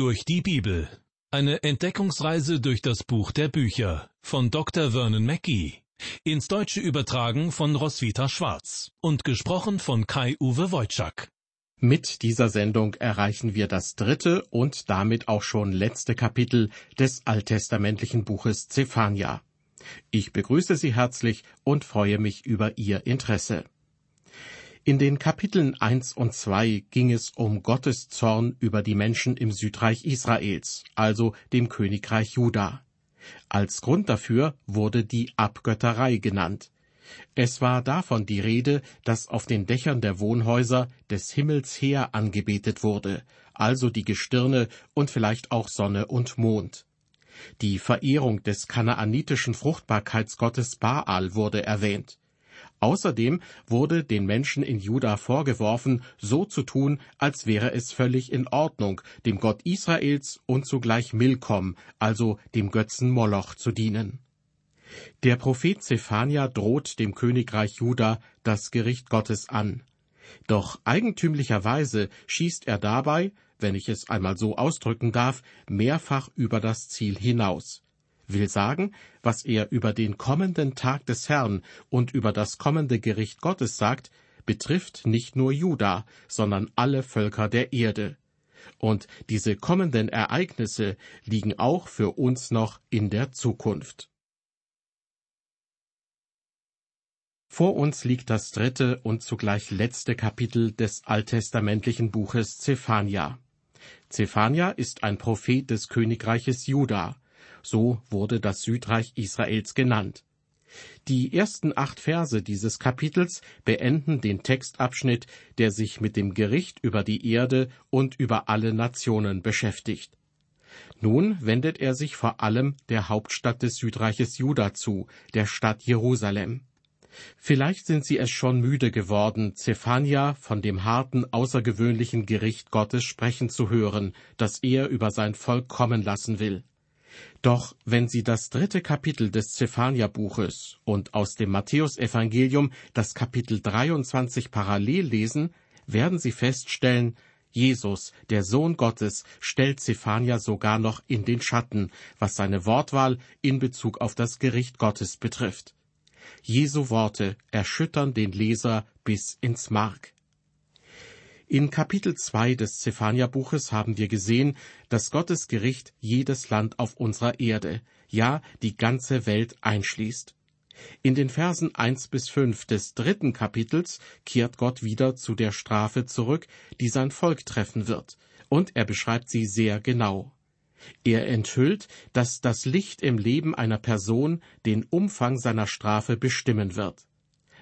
Durch die Bibel. Eine Entdeckungsreise durch das Buch der Bücher von Dr. Vernon Mackey. Ins Deutsche übertragen von Roswitha Schwarz und gesprochen von Kai-Uwe Wojczak. Mit dieser Sendung erreichen wir das dritte und damit auch schon letzte Kapitel des alttestamentlichen Buches Zephania. Ich begrüße Sie herzlich und freue mich über Ihr Interesse. In den Kapiteln 1 und 2 ging es um Gottes Zorn über die Menschen im Südreich Israels, also dem Königreich Juda. Als Grund dafür wurde die Abgötterei genannt. Es war davon die Rede, dass auf den Dächern der Wohnhäuser des Himmels her angebetet wurde, also die Gestirne und vielleicht auch Sonne und Mond. Die Verehrung des kanaanitischen Fruchtbarkeitsgottes Baal wurde erwähnt. Außerdem wurde den Menschen in Juda vorgeworfen, so zu tun, als wäre es völlig in Ordnung, dem Gott Israels und zugleich Milkom, also dem Götzen Moloch, zu dienen. Der Prophet Zephania droht dem Königreich Juda das Gericht Gottes an. Doch eigentümlicherweise schießt er dabei, wenn ich es einmal so ausdrücken darf, mehrfach über das Ziel hinaus will sagen, was er über den kommenden Tag des Herrn und über das kommende Gericht Gottes sagt, betrifft nicht nur Juda, sondern alle Völker der Erde. Und diese kommenden Ereignisse liegen auch für uns noch in der Zukunft. Vor uns liegt das dritte und zugleich letzte Kapitel des alttestamentlichen Buches Zephania. Zephania ist ein Prophet des Königreiches Juda. So wurde das Südreich Israels genannt. Die ersten acht Verse dieses Kapitels beenden den Textabschnitt, der sich mit dem Gericht über die Erde und über alle Nationen beschäftigt. Nun wendet er sich vor allem der Hauptstadt des Südreiches Juda zu, der Stadt Jerusalem. Vielleicht sind Sie es schon müde geworden, Zephania von dem harten, außergewöhnlichen Gericht Gottes sprechen zu hören, das er über sein Volk kommen lassen will. Doch wenn Sie das dritte Kapitel des Zephania-Buches und aus dem Matthäusevangelium das Kapitel 23 parallel lesen, werden Sie feststellen, Jesus, der Sohn Gottes, stellt Zephania sogar noch in den Schatten, was seine Wortwahl in Bezug auf das Gericht Gottes betrifft. Jesu Worte erschüttern den Leser bis ins Mark. In Kapitel 2 des Zephania-Buches haben wir gesehen, dass Gottes Gericht jedes Land auf unserer Erde, ja die ganze Welt einschließt. In den Versen 1 bis 5 des dritten Kapitels kehrt Gott wieder zu der Strafe zurück, die sein Volk treffen wird, und er beschreibt sie sehr genau. Er enthüllt, dass das Licht im Leben einer Person den Umfang seiner Strafe bestimmen wird.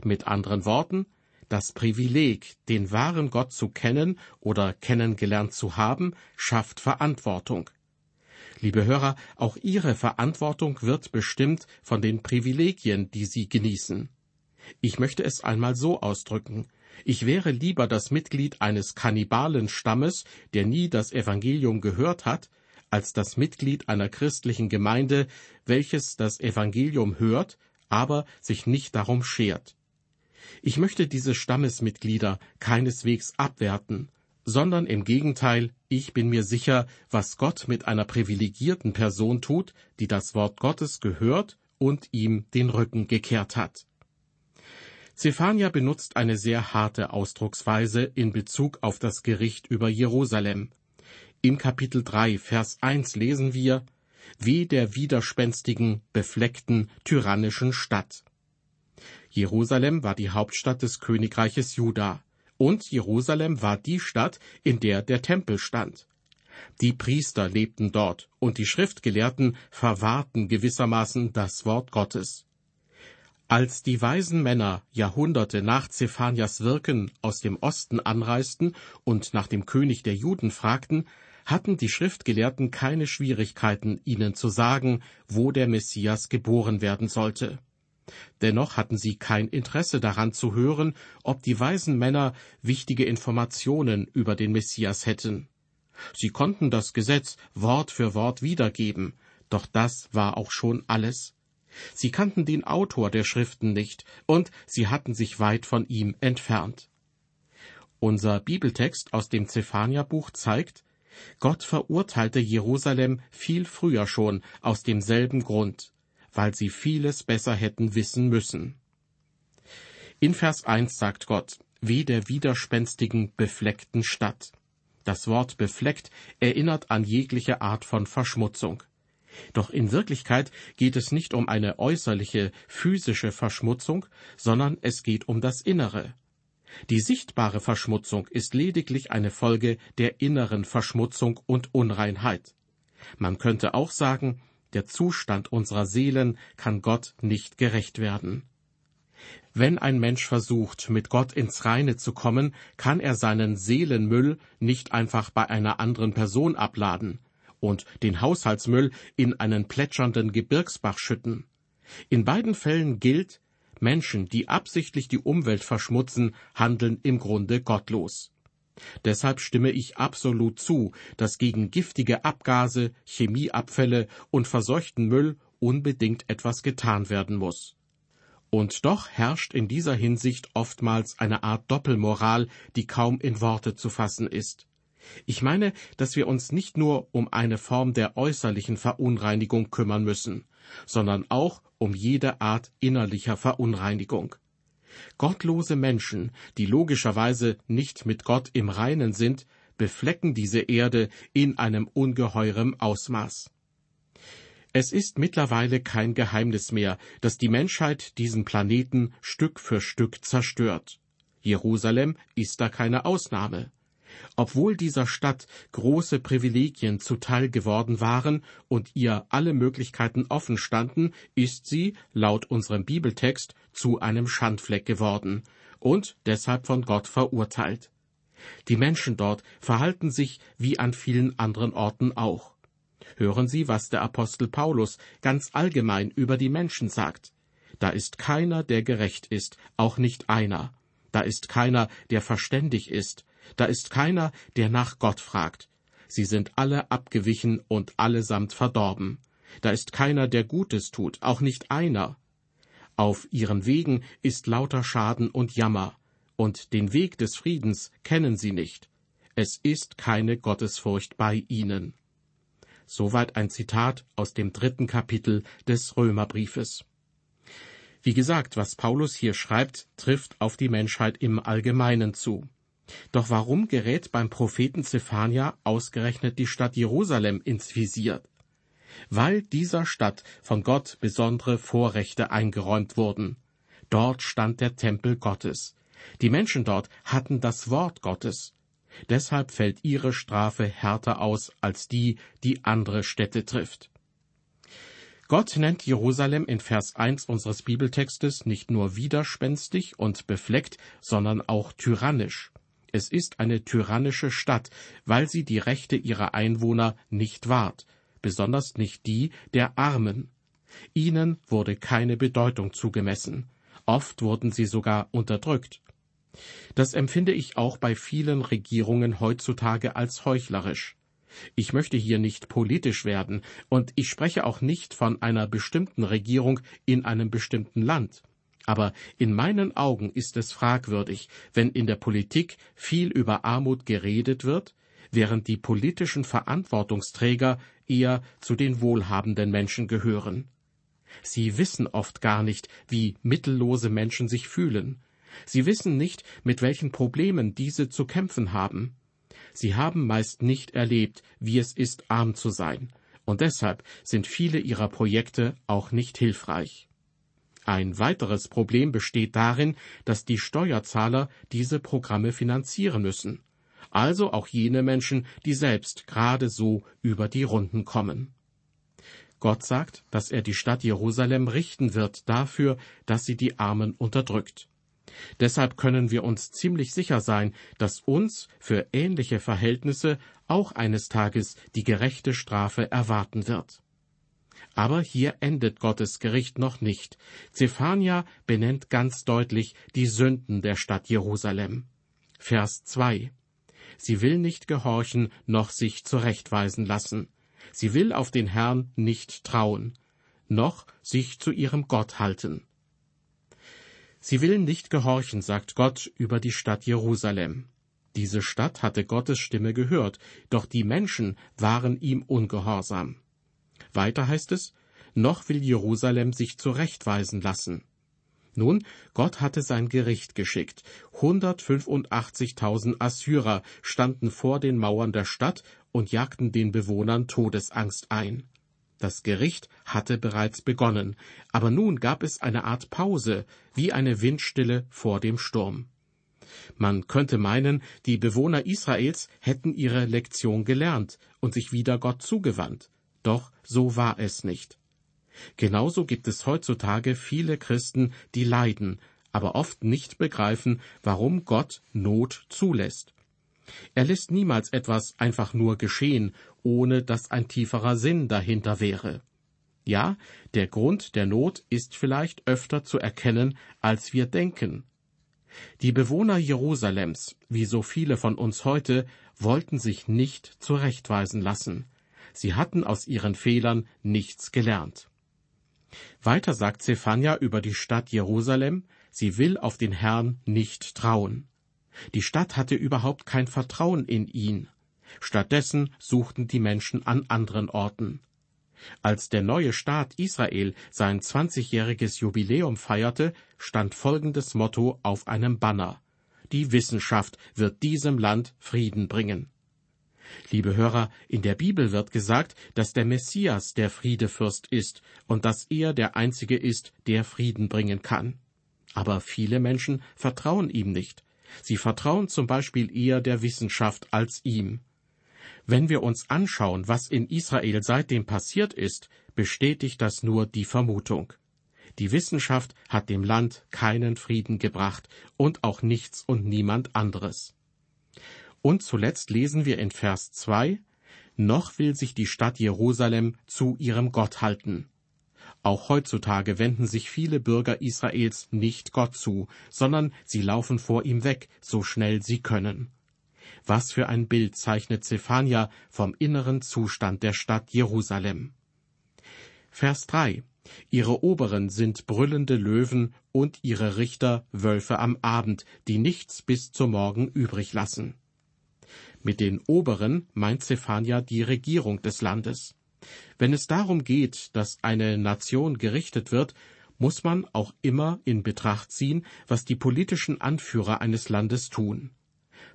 Mit anderen Worten, das Privileg, den wahren Gott zu kennen oder kennengelernt zu haben, schafft Verantwortung. Liebe Hörer, auch Ihre Verantwortung wird bestimmt von den Privilegien, die Sie genießen. Ich möchte es einmal so ausdrücken. Ich wäre lieber das Mitglied eines Kannibalen-Stammes, der nie das Evangelium gehört hat, als das Mitglied einer christlichen Gemeinde, welches das Evangelium hört, aber sich nicht darum schert. Ich möchte diese Stammesmitglieder keineswegs abwerten, sondern im Gegenteil, ich bin mir sicher, was Gott mit einer privilegierten Person tut, die das Wort Gottes gehört und ihm den Rücken gekehrt hat. Zephania benutzt eine sehr harte Ausdrucksweise in Bezug auf das Gericht über Jerusalem. Im Kapitel 3, Vers 1 lesen wir, Weh der widerspenstigen, befleckten, tyrannischen Stadt. Jerusalem war die Hauptstadt des Königreiches Juda, und Jerusalem war die Stadt, in der der Tempel stand. Die Priester lebten dort, und die Schriftgelehrten verwahrten gewissermaßen das Wort Gottes. Als die weisen Männer Jahrhunderte nach Zephanias Wirken aus dem Osten anreisten und nach dem König der Juden fragten, hatten die Schriftgelehrten keine Schwierigkeiten, ihnen zu sagen, wo der Messias geboren werden sollte. Dennoch hatten sie kein Interesse daran zu hören, ob die weisen Männer wichtige Informationen über den Messias hätten. Sie konnten das Gesetz Wort für Wort wiedergeben, doch das war auch schon alles. Sie kannten den Autor der Schriften nicht, und sie hatten sich weit von ihm entfernt. Unser Bibeltext aus dem Zephania-Buch zeigt, Gott verurteilte Jerusalem viel früher schon aus demselben Grund, weil sie vieles besser hätten wissen müssen. In Vers 1 sagt Gott, wie der widerspenstigen, befleckten Stadt. Das Wort befleckt erinnert an jegliche Art von Verschmutzung. Doch in Wirklichkeit geht es nicht um eine äußerliche, physische Verschmutzung, sondern es geht um das Innere. Die sichtbare Verschmutzung ist lediglich eine Folge der inneren Verschmutzung und Unreinheit. Man könnte auch sagen, der Zustand unserer Seelen kann Gott nicht gerecht werden. Wenn ein Mensch versucht, mit Gott ins Reine zu kommen, kann er seinen Seelenmüll nicht einfach bei einer anderen Person abladen und den Haushaltsmüll in einen plätschernden Gebirgsbach schütten. In beiden Fällen gilt, Menschen, die absichtlich die Umwelt verschmutzen, handeln im Grunde gottlos. Deshalb stimme ich absolut zu, dass gegen giftige Abgase, Chemieabfälle und verseuchten Müll unbedingt etwas getan werden muss. Und doch herrscht in dieser Hinsicht oftmals eine Art Doppelmoral, die kaum in Worte zu fassen ist. Ich meine, dass wir uns nicht nur um eine Form der äußerlichen Verunreinigung kümmern müssen, sondern auch um jede Art innerlicher Verunreinigung. Gottlose Menschen, die logischerweise nicht mit Gott im Reinen sind, beflecken diese Erde in einem ungeheuren Ausmaß. Es ist mittlerweile kein Geheimnis mehr, dass die Menschheit diesen Planeten Stück für Stück zerstört. Jerusalem ist da keine Ausnahme. Obwohl dieser Stadt große Privilegien zuteil geworden waren und ihr alle Möglichkeiten offen standen, ist sie, laut unserem Bibeltext, zu einem Schandfleck geworden und deshalb von Gott verurteilt. Die Menschen dort verhalten sich wie an vielen anderen Orten auch. Hören Sie, was der Apostel Paulus ganz allgemein über die Menschen sagt. Da ist keiner, der gerecht ist, auch nicht einer. Da ist keiner, der verständig ist. Da ist keiner, der nach Gott fragt. Sie sind alle abgewichen und allesamt verdorben. Da ist keiner, der Gutes tut, auch nicht einer. Auf ihren Wegen ist lauter Schaden und Jammer, und den Weg des Friedens kennen sie nicht. Es ist keine Gottesfurcht bei ihnen. Soweit ein Zitat aus dem dritten Kapitel des Römerbriefes. Wie gesagt, was Paulus hier schreibt, trifft auf die Menschheit im Allgemeinen zu. Doch warum gerät beim Propheten Zephania ausgerechnet die Stadt Jerusalem ins Visier? Weil dieser Stadt von Gott besondere Vorrechte eingeräumt wurden. Dort stand der Tempel Gottes. Die Menschen dort hatten das Wort Gottes. Deshalb fällt ihre Strafe härter aus als die, die andere Städte trifft. Gott nennt Jerusalem in Vers 1 unseres Bibeltextes nicht nur widerspenstig und befleckt, sondern auch tyrannisch. Es ist eine tyrannische Stadt, weil sie die Rechte ihrer Einwohner nicht wahrt, besonders nicht die der Armen. Ihnen wurde keine Bedeutung zugemessen. Oft wurden sie sogar unterdrückt. Das empfinde ich auch bei vielen Regierungen heutzutage als heuchlerisch. Ich möchte hier nicht politisch werden, und ich spreche auch nicht von einer bestimmten Regierung in einem bestimmten Land. Aber in meinen Augen ist es fragwürdig, wenn in der Politik viel über Armut geredet wird, während die politischen Verantwortungsträger eher zu den wohlhabenden Menschen gehören. Sie wissen oft gar nicht, wie mittellose Menschen sich fühlen. Sie wissen nicht, mit welchen Problemen diese zu kämpfen haben. Sie haben meist nicht erlebt, wie es ist, arm zu sein, und deshalb sind viele ihrer Projekte auch nicht hilfreich. Ein weiteres Problem besteht darin, dass die Steuerzahler diese Programme finanzieren müssen, also auch jene Menschen, die selbst gerade so über die Runden kommen. Gott sagt, dass er die Stadt Jerusalem richten wird dafür, dass sie die Armen unterdrückt. Deshalb können wir uns ziemlich sicher sein, dass uns für ähnliche Verhältnisse auch eines Tages die gerechte Strafe erwarten wird. Aber hier endet Gottes Gericht noch nicht. Zephania benennt ganz deutlich die Sünden der Stadt Jerusalem. Vers 2. Sie will nicht gehorchen, noch sich zurechtweisen lassen. Sie will auf den Herrn nicht trauen, noch sich zu ihrem Gott halten. Sie will nicht gehorchen, sagt Gott über die Stadt Jerusalem. Diese Stadt hatte Gottes Stimme gehört, doch die Menschen waren ihm ungehorsam. Weiter heißt es, noch will Jerusalem sich zurechtweisen lassen. Nun, Gott hatte sein Gericht geschickt. 185.000 Assyrer standen vor den Mauern der Stadt und jagten den Bewohnern Todesangst ein. Das Gericht hatte bereits begonnen, aber nun gab es eine Art Pause, wie eine Windstille vor dem Sturm. Man könnte meinen, die Bewohner Israels hätten ihre Lektion gelernt und sich wieder Gott zugewandt. Doch so war es nicht. Genauso gibt es heutzutage viele Christen, die leiden, aber oft nicht begreifen, warum Gott Not zulässt. Er lässt niemals etwas einfach nur geschehen, ohne dass ein tieferer Sinn dahinter wäre. Ja, der Grund der Not ist vielleicht öfter zu erkennen, als wir denken. Die Bewohner Jerusalems, wie so viele von uns heute, wollten sich nicht zurechtweisen lassen. Sie hatten aus ihren Fehlern nichts gelernt. Weiter sagt Zephania über die Stadt Jerusalem, sie will auf den Herrn nicht trauen. Die Stadt hatte überhaupt kein Vertrauen in ihn. Stattdessen suchten die Menschen an anderen Orten. Als der neue Staat Israel sein zwanzigjähriges Jubiläum feierte, stand folgendes Motto auf einem Banner Die Wissenschaft wird diesem Land Frieden bringen. Liebe Hörer, in der Bibel wird gesagt, dass der Messias der Friedefürst ist und dass er der Einzige ist, der Frieden bringen kann. Aber viele Menschen vertrauen ihm nicht. Sie vertrauen zum Beispiel eher der Wissenschaft als ihm. Wenn wir uns anschauen, was in Israel seitdem passiert ist, bestätigt das nur die Vermutung. Die Wissenschaft hat dem Land keinen Frieden gebracht und auch nichts und niemand anderes. Und zuletzt lesen wir in Vers 2, noch will sich die Stadt Jerusalem zu ihrem Gott halten. Auch heutzutage wenden sich viele Bürger Israels nicht Gott zu, sondern sie laufen vor ihm weg, so schnell sie können. Was für ein Bild zeichnet Zephania vom inneren Zustand der Stadt Jerusalem. Vers 3 Ihre Oberen sind brüllende Löwen und ihre Richter Wölfe am Abend, die nichts bis zum Morgen übrig lassen. Mit den Oberen meint Zephania die Regierung des Landes. Wenn es darum geht, dass eine Nation gerichtet wird, muss man auch immer in Betracht ziehen, was die politischen Anführer eines Landes tun.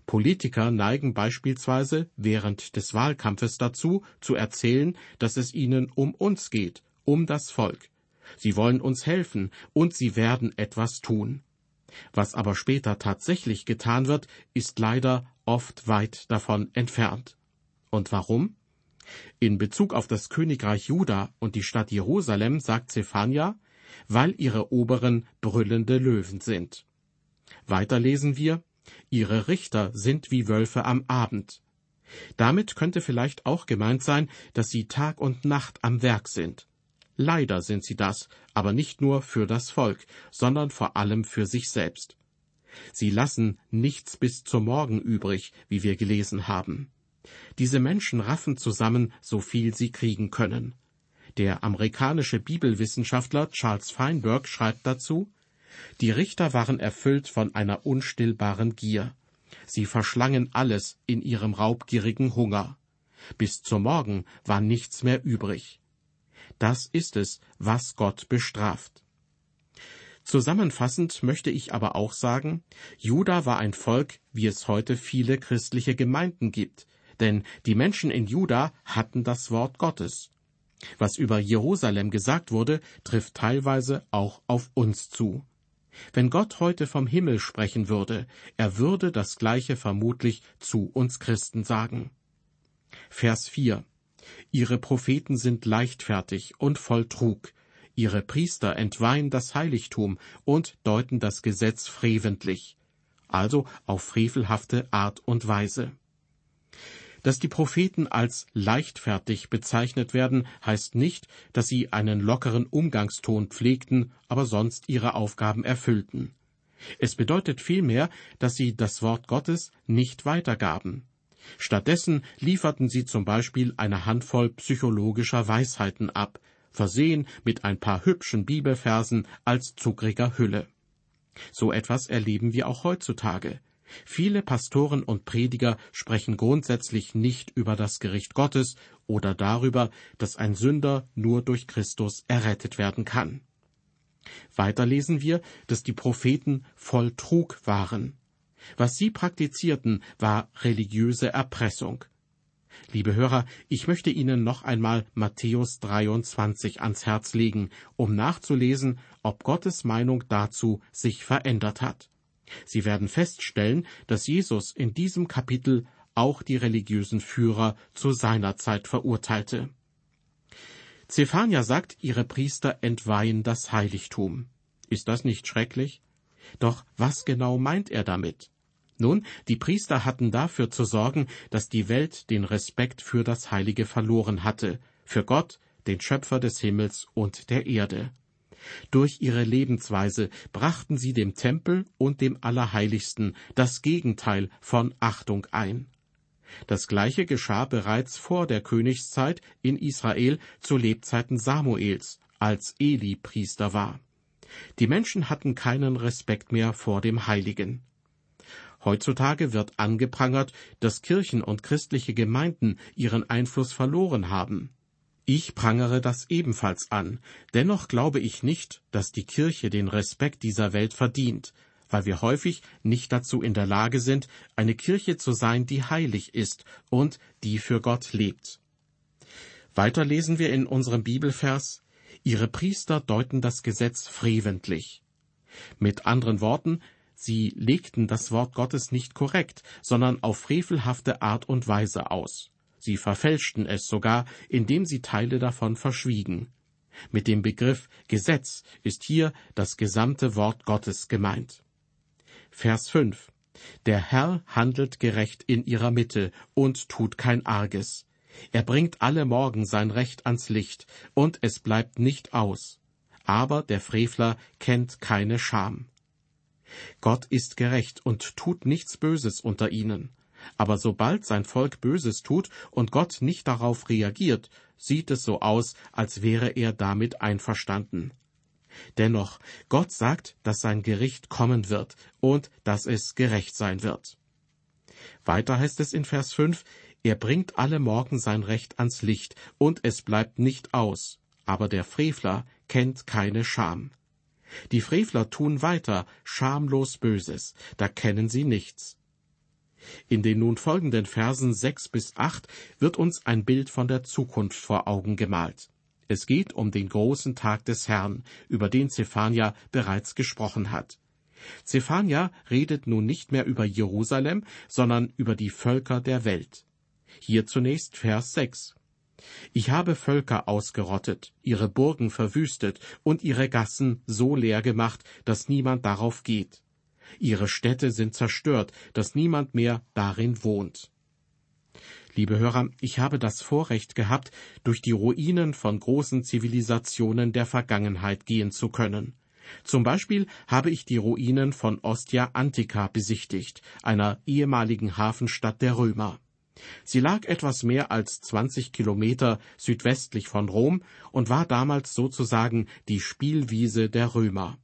Politiker neigen beispielsweise während des Wahlkampfes dazu, zu erzählen, dass es ihnen um uns geht, um das Volk. Sie wollen uns helfen und sie werden etwas tun. Was aber später tatsächlich getan wird, ist leider oft weit davon entfernt. Und warum? In Bezug auf das Königreich Juda und die Stadt Jerusalem sagt Zephania, weil ihre Oberen brüllende Löwen sind. Weiter lesen wir, ihre Richter sind wie Wölfe am Abend. Damit könnte vielleicht auch gemeint sein, dass sie Tag und Nacht am Werk sind. Leider sind sie das, aber nicht nur für das Volk, sondern vor allem für sich selbst. Sie lassen nichts bis zum Morgen übrig, wie wir gelesen haben. Diese Menschen raffen zusammen, so viel sie kriegen können. Der amerikanische Bibelwissenschaftler Charles Feinberg schreibt dazu, die Richter waren erfüllt von einer unstillbaren Gier. Sie verschlangen alles in ihrem raubgierigen Hunger. Bis zum Morgen war nichts mehr übrig. Das ist es, was Gott bestraft. Zusammenfassend möchte ich aber auch sagen, Juda war ein Volk, wie es heute viele christliche Gemeinden gibt, denn die Menschen in Juda hatten das Wort Gottes. Was über Jerusalem gesagt wurde, trifft teilweise auch auf uns zu. Wenn Gott heute vom Himmel sprechen würde, er würde das Gleiche vermutlich zu uns Christen sagen. Vers 4 Ihre Propheten sind leichtfertig und voll Trug, ihre Priester entweihen das Heiligtum und deuten das Gesetz freventlich, also auf frevelhafte Art und Weise. Dass die Propheten als leichtfertig bezeichnet werden, heißt nicht, dass sie einen lockeren Umgangston pflegten, aber sonst ihre Aufgaben erfüllten. Es bedeutet vielmehr, dass sie das Wort Gottes nicht weitergaben. Stattdessen lieferten sie zum Beispiel eine Handvoll psychologischer Weisheiten ab, versehen mit ein paar hübschen Bibelversen als zuckriger Hülle. So etwas erleben wir auch heutzutage. Viele Pastoren und Prediger sprechen grundsätzlich nicht über das Gericht Gottes oder darüber, dass ein Sünder nur durch Christus errettet werden kann. Weiter lesen wir, dass die Propheten voll Trug waren. Was sie praktizierten, war religiöse Erpressung. Liebe Hörer, ich möchte Ihnen noch einmal Matthäus 23 ans Herz legen, um nachzulesen, ob Gottes Meinung dazu sich verändert hat. Sie werden feststellen, dass Jesus in diesem Kapitel auch die religiösen Führer zu seiner Zeit verurteilte. Zephania sagt, ihre Priester entweihen das Heiligtum. Ist das nicht schrecklich? Doch was genau meint er damit? Nun, die Priester hatten dafür zu sorgen, dass die Welt den Respekt für das Heilige verloren hatte, für Gott, den Schöpfer des Himmels und der Erde. Durch ihre Lebensweise brachten sie dem Tempel und dem Allerheiligsten das Gegenteil von Achtung ein. Das gleiche geschah bereits vor der Königszeit in Israel zu Lebzeiten Samuels, als Eli Priester war. Die Menschen hatten keinen Respekt mehr vor dem Heiligen. Heutzutage wird angeprangert, dass Kirchen und christliche Gemeinden ihren Einfluss verloren haben. Ich prangere das ebenfalls an, dennoch glaube ich nicht, dass die Kirche den Respekt dieser Welt verdient, weil wir häufig nicht dazu in der Lage sind, eine Kirche zu sein, die heilig ist und die für Gott lebt. Weiter lesen wir in unserem Bibelvers Ihre Priester deuten das Gesetz freventlich. Mit anderen Worten, Sie legten das Wort Gottes nicht korrekt, sondern auf frevelhafte Art und Weise aus. Sie verfälschten es sogar, indem sie Teile davon verschwiegen. Mit dem Begriff Gesetz ist hier das gesamte Wort Gottes gemeint. Vers 5 Der Herr handelt gerecht in ihrer Mitte und tut kein Arges. Er bringt alle Morgen sein Recht ans Licht, und es bleibt nicht aus. Aber der Frevler kennt keine Scham. Gott ist gerecht und tut nichts Böses unter ihnen. Aber sobald sein Volk Böses tut und Gott nicht darauf reagiert, sieht es so aus, als wäre er damit einverstanden. Dennoch, Gott sagt, dass sein Gericht kommen wird und dass es gerecht sein wird. Weiter heißt es in Vers 5, er bringt alle Morgen sein Recht ans Licht, und es bleibt nicht aus, aber der Frevler kennt keine Scham. Die Frevler tun weiter schamlos Böses, da kennen sie nichts. In den nun folgenden Versen sechs bis acht wird uns ein Bild von der Zukunft vor Augen gemalt. Es geht um den großen Tag des Herrn, über den Zephania bereits gesprochen hat. Zephania redet nun nicht mehr über Jerusalem, sondern über die Völker der Welt. Hier zunächst Vers 6. Ich habe Völker ausgerottet, ihre Burgen verwüstet und ihre Gassen so leer gemacht, dass niemand darauf geht. Ihre Städte sind zerstört, dass niemand mehr darin wohnt. Liebe Hörer, ich habe das Vorrecht gehabt, durch die Ruinen von großen Zivilisationen der Vergangenheit gehen zu können. Zum Beispiel habe ich die Ruinen von Ostia Antica besichtigt, einer ehemaligen Hafenstadt der Römer. Sie lag etwas mehr als 20 Kilometer südwestlich von Rom und war damals sozusagen die Spielwiese der Römer.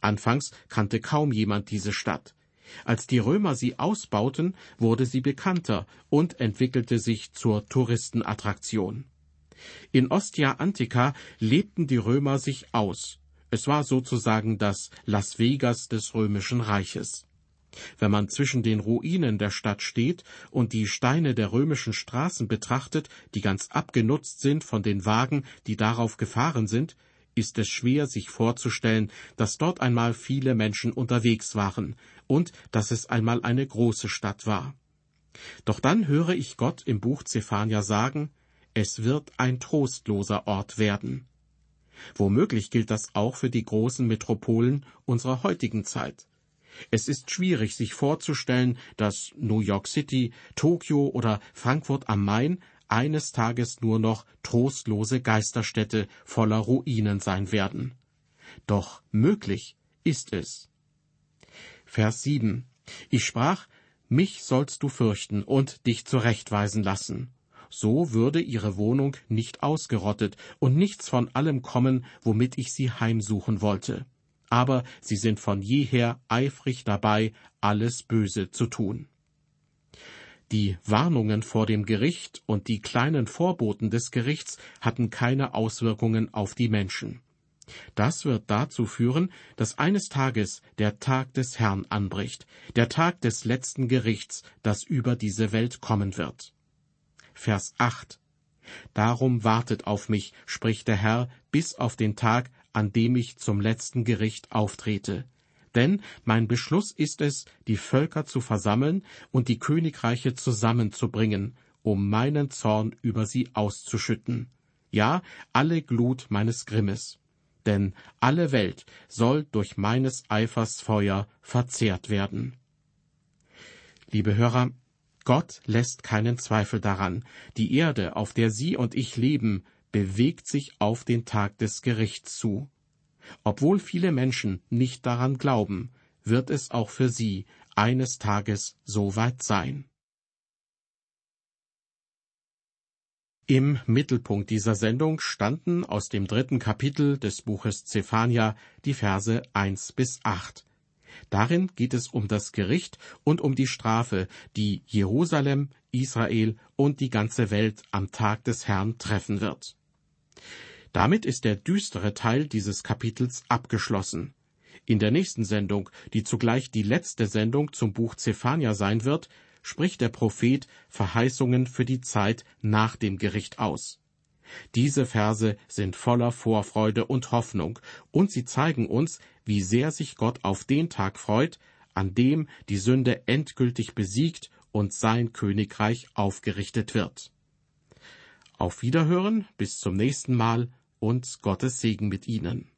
Anfangs kannte kaum jemand diese Stadt. Als die Römer sie ausbauten, wurde sie bekannter und entwickelte sich zur Touristenattraktion. In Ostia Antica lebten die Römer sich aus. Es war sozusagen das Las Vegas des römischen Reiches. Wenn man zwischen den Ruinen der Stadt steht und die Steine der römischen Straßen betrachtet, die ganz abgenutzt sind von den Wagen, die darauf gefahren sind, ist es schwer, sich vorzustellen, dass dort einmal viele Menschen unterwegs waren und dass es einmal eine große Stadt war. Doch dann höre ich Gott im Buch Zephania sagen, es wird ein trostloser Ort werden. Womöglich gilt das auch für die großen Metropolen unserer heutigen Zeit. Es ist schwierig, sich vorzustellen, dass New York City, Tokio oder Frankfurt am Main eines Tages nur noch trostlose Geisterstädte voller Ruinen sein werden. Doch möglich ist es. Vers 7 Ich sprach, mich sollst du fürchten und dich zurechtweisen lassen. So würde ihre Wohnung nicht ausgerottet und nichts von allem kommen, womit ich sie heimsuchen wollte aber sie sind von jeher eifrig dabei, alles Böse zu tun. Die Warnungen vor dem Gericht und die kleinen Vorboten des Gerichts hatten keine Auswirkungen auf die Menschen. Das wird dazu führen, dass eines Tages der Tag des Herrn anbricht, der Tag des letzten Gerichts, das über diese Welt kommen wird. Vers 8 Darum wartet auf mich, spricht der Herr, bis auf den Tag, an dem ich zum letzten Gericht auftrete. Denn mein Beschluss ist es, die Völker zu versammeln und die Königreiche zusammenzubringen, um meinen Zorn über sie auszuschütten. Ja, alle Glut meines Grimmes. Denn alle Welt soll durch meines Eifers Feuer verzehrt werden. Liebe Hörer, Gott lässt keinen Zweifel daran, die Erde, auf der Sie und ich leben, bewegt sich auf den Tag des Gerichts zu. Obwohl viele Menschen nicht daran glauben, wird es auch für sie eines Tages so weit sein. Im Mittelpunkt dieser Sendung standen aus dem dritten Kapitel des Buches Zephania die Verse eins bis acht. Darin geht es um das Gericht und um die Strafe, die Jerusalem, Israel und die ganze Welt am Tag des Herrn treffen wird. Damit ist der düstere Teil dieses Kapitels abgeschlossen. In der nächsten Sendung, die zugleich die letzte Sendung zum Buch Zephania sein wird, spricht der Prophet Verheißungen für die Zeit nach dem Gericht aus. Diese Verse sind voller Vorfreude und Hoffnung, und sie zeigen uns, wie sehr sich Gott auf den Tag freut, an dem die Sünde endgültig besiegt und sein Königreich aufgerichtet wird. Auf Wiederhören, bis zum nächsten Mal und Gottes Segen mit Ihnen.